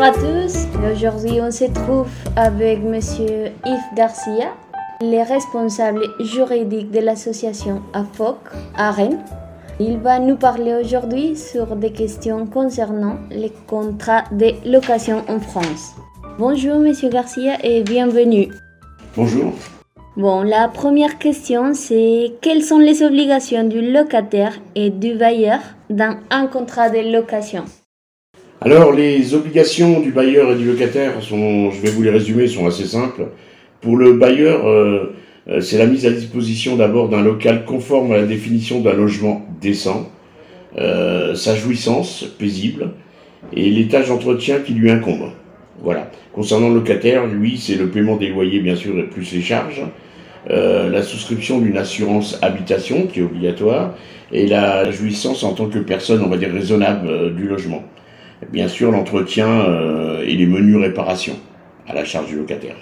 Bonjour à tous. Aujourd'hui, on se trouve avec Monsieur Yves Garcia, le responsable juridique de l'association AFOC à Rennes. Il va nous parler aujourd'hui sur des questions concernant les contrats de location en France. Bonjour Monsieur Garcia et bienvenue. Bonjour. Bon, la première question, c'est quelles sont les obligations du locataire et du bailleur dans un contrat de location? Alors, les obligations du bailleur et du locataire sont, je vais vous les résumer, sont assez simples. Pour le bailleur, euh, euh, c'est la mise à disposition d'abord d'un local conforme à la définition d'un logement décent, euh, sa jouissance paisible et l'étage d'entretien qui lui incombe. Voilà. Concernant le locataire, lui, c'est le paiement des loyers, bien sûr, et plus les charges, la souscription d'une assurance habitation qui est obligatoire, et la jouissance en tant que personne, on va dire, raisonnable du logement. Bien sûr, l'entretien euh, et les menus réparations à la charge du locataire.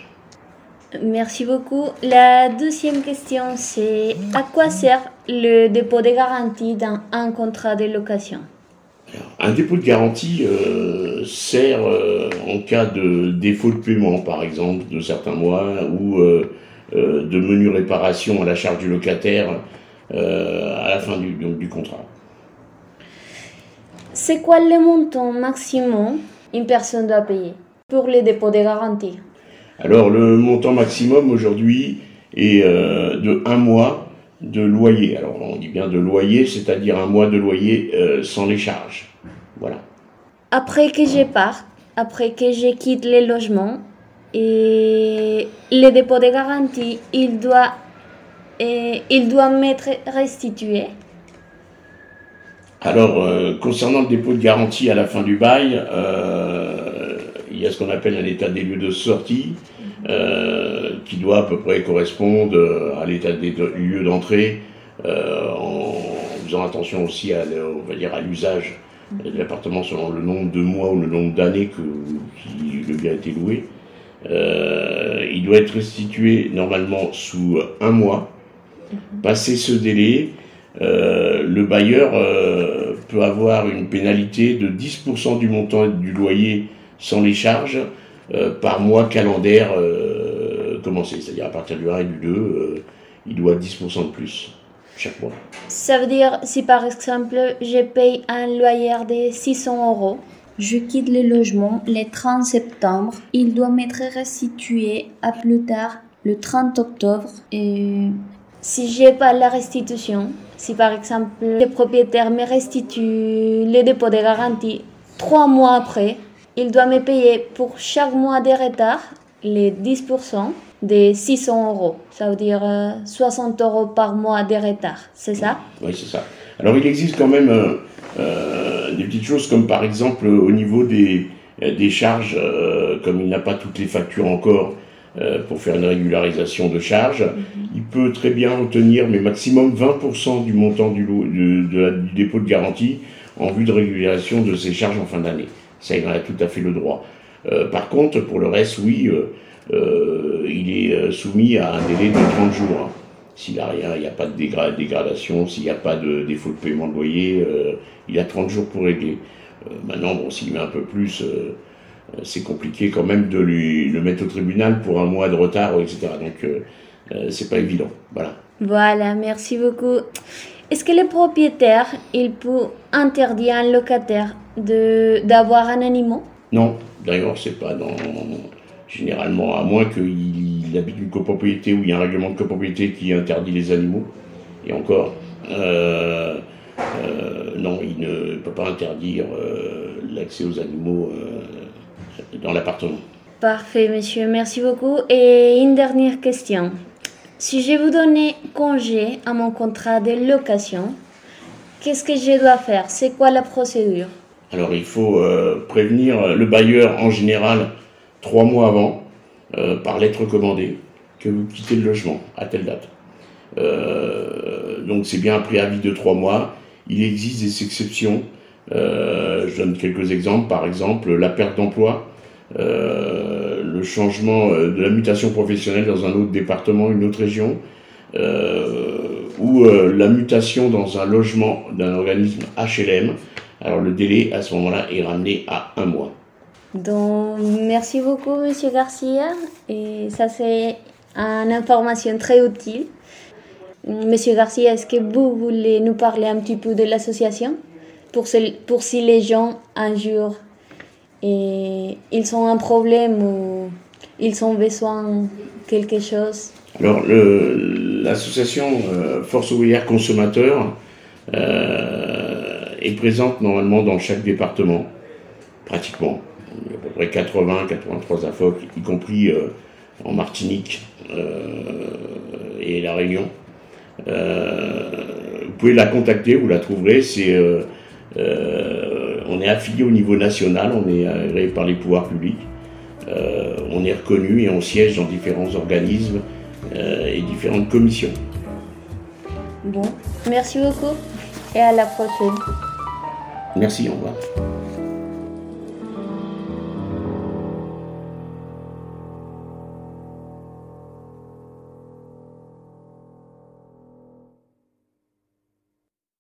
Merci beaucoup. La deuxième question, c'est à quoi sert le dépôt de garantie dans un contrat de location? Un dépôt de garantie euh, sert euh, en cas de défaut de paiement, par exemple, de certains mois, ou euh, de menu réparation à la charge du locataire à la fin du, du contrat. C'est quoi le montant maximum une personne doit payer pour les dépôts de garantie Alors, le montant maximum aujourd'hui est de un mois de loyer. Alors on dit bien de loyer, c'est-à-dire un mois de loyer euh, sans les charges. Voilà. Après que je parte, après que je quitte les logements, et le dépôt de garantie, il doit, et, il doit m'être restitué. Alors, euh, concernant le dépôt de garantie à la fin du bail, euh, il y a ce qu'on appelle un état des lieux de sortie. Euh, qui doit à peu près correspondre euh, à l'état des lieux d'entrée, euh, en faisant attention aussi à, on va dire, à l'usage de l'appartement selon le nombre de mois ou le nombre d'années que le bien a été loué. il doit être restitué normalement sous un mois. Passé ce délai, le bailleur peut avoir une pénalité de 10% du montant du loyer sans les charges euh, par mois calendaire euh, commencé. C'est-à-dire à partir du 1 et du 2, euh, il doit 10% de plus chaque mois. Ça veut dire, si par exemple, je paye un loyer de 600 euros, je quitte le logement le 30 septembre, il doit m'être restitué à plus tard le 30 octobre. Et si j'ai pas la restitution, si par exemple le propriétaire me restitue le dépôt de garantie trois mois après, il doit me payer pour chaque mois de retard les 10% des 600 euros. Ça veut dire 60 euh, euros par mois de retard, c'est ça? Oui, c'est ça. Alors il existe quand même euh, euh, des petites choses comme par exemple au niveau des, des charges, comme il n'a pas toutes les factures encore pour faire une régularisation de charges, mhm. il peut très bien retenir, mais maximum 20% du montant du, du dépôt de garantie en vue de régularisation de ses charges en fin d'année. Ça, il en a tout à fait le droit. Euh, par contre, pour le reste, oui, euh, euh, il est soumis à un délai de 30 jours. Hein. S'il n'a rien, il n'y a pas de dégradation, s'il n'y a pas de défaut de paiement de loyer, il a 30 jours pour régler. maintenant, bon, s'il met un peu plus, c'est compliqué quand même de lui, le mettre au tribunal pour un mois de retard, etc. Donc, c'est pas évident. Voilà. Voilà, merci beaucoup. Est-ce que le propriétaire, il peut interdire à un locataire de, d'avoir un animal? Non, d'ailleurs, c'est pas dans. Généralement, à moins qu'il habite une copropriété où il y a un règlement de copropriété qui interdit les animaux. Et encore, euh, euh, non, il ne peut pas interdire euh, l'accès aux animaux dans l'appartement. Parfait, monsieur, merci beaucoup. Et une dernière question. Si je vous donnais congé à mon contrat de location, qu'est-ce que je dois faire? C'est quoi la procédure? Alors il faut euh, prévenir le bailleur en général trois mois avant, euh, par lettre commandée, que vous quittez le logement à telle date. Euh, donc c'est bien un préavis de trois mois. Il existe des exceptions. Je donne quelques exemples. Par exemple, la perte d'emploi euh, le changement euh, de la mutation professionnelle dans un autre département, une autre région, euh, ou la mutation dans un logement d'un organisme HLM. Alors le délai à ce moment-là est ramené à un mois. Donc, merci beaucoup, Monsieur Garcia. Et ça, c'est une information très utile. Monsieur Garcia, est-ce que vous voulez nous parler un petit peu de l'association? Pour, si les gens, un jour, et ils ont un problème ou ils ont besoin de quelque chose Alors, l'association euh, Force ouvrière consommateur euh, est présente normalement dans chaque département, pratiquement. Il y a à peu près 80, 83 AFOC, y compris euh, en Martinique et La Réunion. vous pouvez la contacter, vous la trouverez. C'est, on est affilié au niveau national, on est agréé par les pouvoirs publics. on est reconnu et on siège dans différents organismes et différentes commissions. Bon, merci beaucoup et à la prochaine. Merci, au revoir.